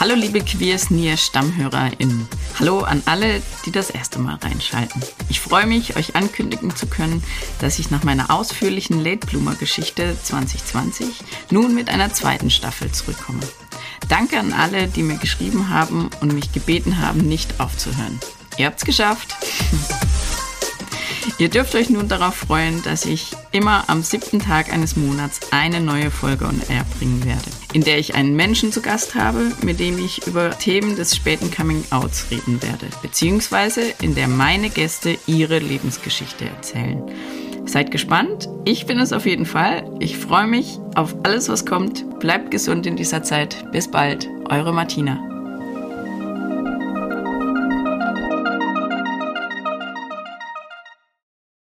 Hallo liebe Queers Nier StammhörerInnen. Hallo an alle, die das erste Mal reinschalten. Ich freue mich, euch ankündigen zu können, dass ich nach meiner ausführlichen Late Bloomer Geschichte 2020 nun mit einer zweiten Staffel zurückkomme. Danke an alle, die mir geschrieben haben und mich gebeten haben, nicht aufzuhören. Ihr habt's geschafft. Ihr dürft euch nun darauf freuen, dass ich immer am siebten Tag eines Monats eine neue Folge on Air bringen werde, in der ich einen Menschen zu Gast habe, mit dem ich über Themen des späten Coming-Outs reden werde, beziehungsweise in der meine Gäste ihre Lebensgeschichte erzählen. Seid gespannt. Ich bin es auf jeden Fall. Ich freue mich auf alles, was kommt. Bleibt gesund in dieser Zeit. Bis bald. Eure Martina.